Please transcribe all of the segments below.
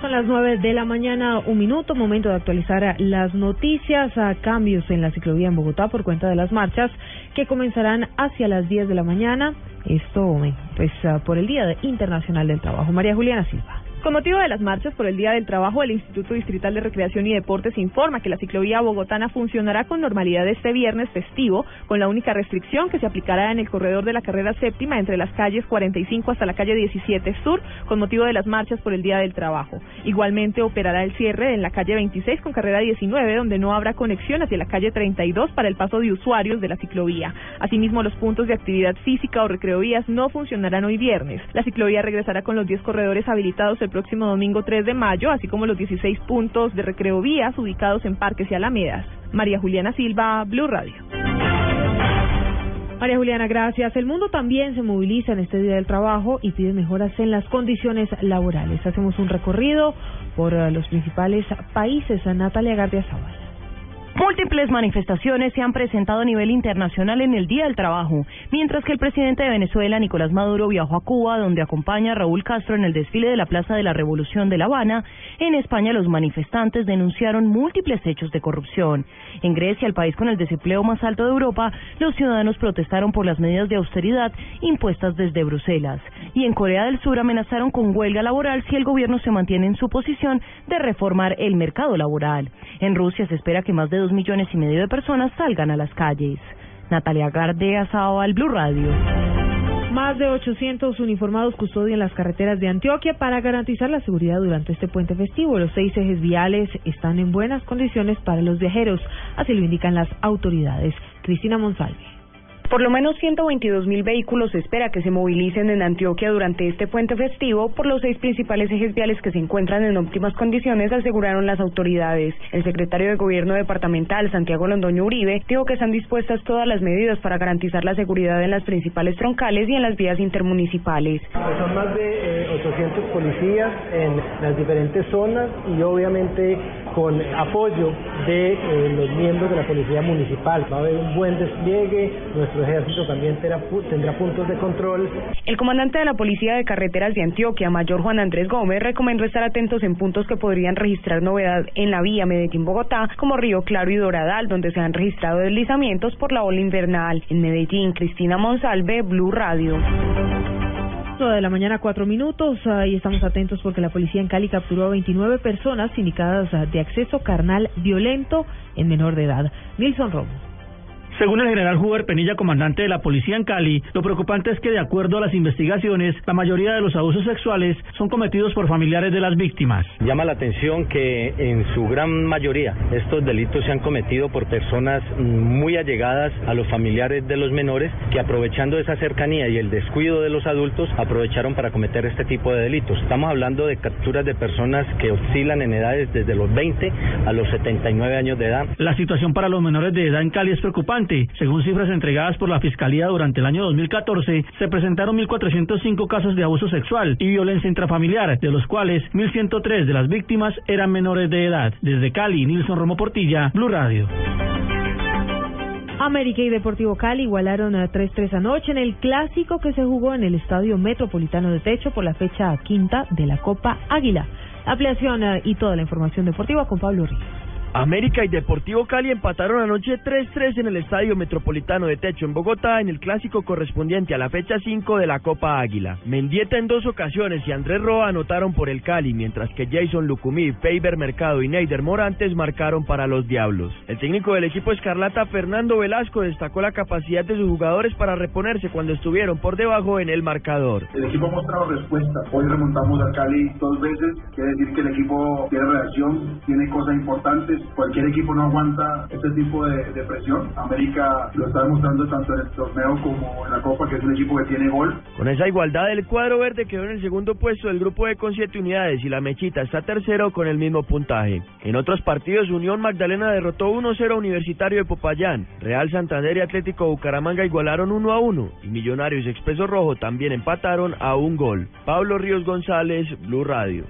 Son las nueve de la mañana, un minuto, momento de actualizar las noticias a cambios en la ciclovía en Bogotá por cuenta de las marchas que comenzarán hacia las 10 de la mañana. Esto, pues, ah, por el Día Internacional del Trabajo. María Juliana Silva. Con motivo de las marchas por el Día del Trabajo, el Instituto Distrital de Recreación y Deportes informa que la ciclovía bogotana funcionará con normalidad este viernes festivo, con la única restricción que se aplicará en el corredor de la carrera séptima entre las calles 45 hasta la calle 17 Sur, con motivo de las marchas por el Día del Trabajo. Igualmente operará el cierre en la calle 26 con carrera 19, donde no habrá conexión hacia la calle 32 para el paso de usuarios de la ciclovía. Asimismo, los puntos de actividad física o recreovías no funcionarán hoy viernes. La ciclovía regresará con los 10 corredores habilitados el próximo domingo 3 de mayo, así como los 16 puntos de recreo vías ubicados en parques y alamedas. María Juliana Silva, Blue Radio. María Juliana, gracias. El mundo también se moviliza en este Día del Trabajo y pide mejoras en las condiciones laborales. Hacemos un recorrido por eh, los principales países. Natalia Gardia Zavala. Múltiples manifestaciones se han presentado a nivel internacional en el Día del Trabajo, mientras que el presidente de Venezuela, Nicolás Maduro, viajó a Cuba, donde acompaña a Raúl Castro en el desfile de la Plaza de la Revolución de La Habana. En España, los manifestantes denunciaron múltiples hechos de corrupción. En Grecia, el país con el desempleo más alto de Europa, los ciudadanos protestaron por las medidas de austeridad impuestas desde Bruselas. Y en Corea del Sur amenazaron con huelga laboral si el gobierno se mantiene en su posición de reformar el mercado laboral. En Rusia se espera que más de dos millones y medio de personas salgan a las calles. Natalia Gardea, al Blue Radio. Más de 800 uniformados custodian las carreteras de Antioquia para garantizar la seguridad durante este puente festivo. Los seis ejes viales están en buenas condiciones para los viajeros, así lo indican las autoridades. Cristina Monsalve. Por lo menos 122 mil vehículos se espera que se movilicen en Antioquia durante este puente festivo por los seis principales ejes viales que se encuentran en óptimas condiciones, aseguraron las autoridades. El secretario de Gobierno departamental, Santiago Londoño Uribe, dijo que están dispuestas todas las medidas para garantizar la seguridad en las principales troncales y en las vías intermunicipales. Pues son más de 800 eh, policías en las diferentes zonas y obviamente con apoyo de eh, los miembros de la Policía Municipal. Va a haber un buen despliegue, nuestro ejército también tendrá, tendrá puntos de control. El comandante de la Policía de Carreteras de Antioquia, Mayor Juan Andrés Gómez, recomendó estar atentos en puntos que podrían registrar novedad en la vía Medellín-Bogotá, como Río Claro y Doradal, donde se han registrado deslizamientos por la ola invernal. En Medellín, Cristina Monsalve, Blue Radio de la mañana, cuatro minutos, y estamos atentos porque la policía en Cali capturó a 29 personas indicadas de acceso carnal violento en menor de edad. Nilson Romo. Según el general Huber Penilla, comandante de la policía en Cali, lo preocupante es que de acuerdo a las investigaciones, la mayoría de los abusos sexuales son cometidos por familiares de las víctimas. Llama la atención que en su gran mayoría estos delitos se han cometido por personas muy allegadas a los familiares de los menores que aprovechando esa cercanía y el descuido de los adultos aprovecharon para cometer este tipo de delitos. Estamos hablando de capturas de personas que oscilan en edades desde los 20 a los 79 años de edad. La situación para los menores de edad en Cali es preocupante según cifras entregadas por la Fiscalía durante el año 2014, se presentaron 1.405 casos de abuso sexual y violencia intrafamiliar, de los cuales 1.103 de las víctimas eran menores de edad. Desde Cali, Nilson Romo Portilla, Blue Radio. América y Deportivo Cali igualaron a 3-3 anoche en el clásico que se jugó en el Estadio Metropolitano de Techo por la fecha quinta de la Copa Águila. Ampliación eh, y toda la información deportiva con Pablo Ríos. América y Deportivo Cali empataron anoche 3-3 en el Estadio Metropolitano de Techo en Bogotá en el clásico correspondiente a la fecha 5 de la Copa Águila. Mendieta en dos ocasiones y Andrés Roa anotaron por el Cali, mientras que Jason Lucumí, Faber Mercado y Neider Morantes marcaron para los Diablos. El técnico del equipo Escarlata, Fernando Velasco, destacó la capacidad de sus jugadores para reponerse cuando estuvieron por debajo en el marcador. El equipo ha mostrado respuesta. Hoy remontamos a Cali dos veces. Quiere decir que el equipo tiene reacción, tiene cosas importantes veces cualquier equipo no aguanta este tipo de, de presión. América lo está demostrando tanto en el torneo como en la Copa, que es un equipo que tiene gol. Con esa igualdad, el cuadro verde quedó en el segundo puesto del grupo E con siete unidades y la Mechita está tercero con el mismo puntaje. En otros partidos, Unión Magdalena derrotó 1-0 a Universitario de Popayán. Real Santander y Atlético Bucaramanga igualaron 1-1 y Millonarios y Expreso Rojo también empataron a un gol. Pablo Ríos González, Blue Radio.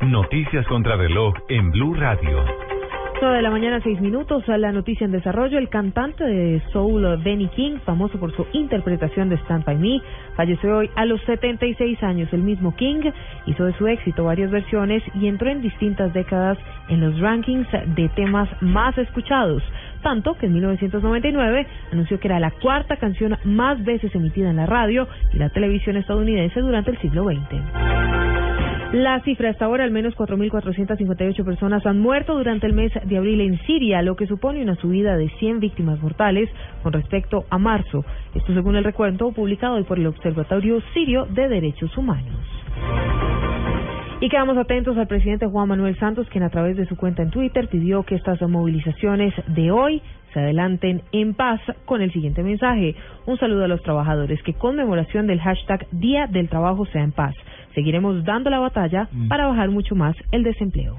Noticias contra reloj en Blue Radio. 9 de la mañana, 6 minutos. La noticia en desarrollo, el cantante de soul Benny King, famoso por su interpretación de Stand By Me, falleció hoy a los 76 años. El mismo King hizo de su éxito varias versiones y entró en distintas décadas en los rankings de temas más escuchados. Tanto que en 1999 anunció que era la cuarta canción más veces emitida en la radio y la televisión estadounidense durante el siglo XX. La cifra hasta ahora, al menos 4.458 personas han muerto durante el mes de abril en Siria, lo que supone una subida de 100 víctimas mortales con respecto a marzo. Esto según el recuento publicado hoy por el Observatorio Sirio de Derechos Humanos. Y quedamos atentos al presidente Juan Manuel Santos, quien a través de su cuenta en Twitter pidió que estas movilizaciones de hoy se adelanten en paz con el siguiente mensaje. Un saludo a los trabajadores, que conmemoración del hashtag Día del Trabajo sea en paz. Seguiremos dando la batalla para bajar mucho más el desempleo.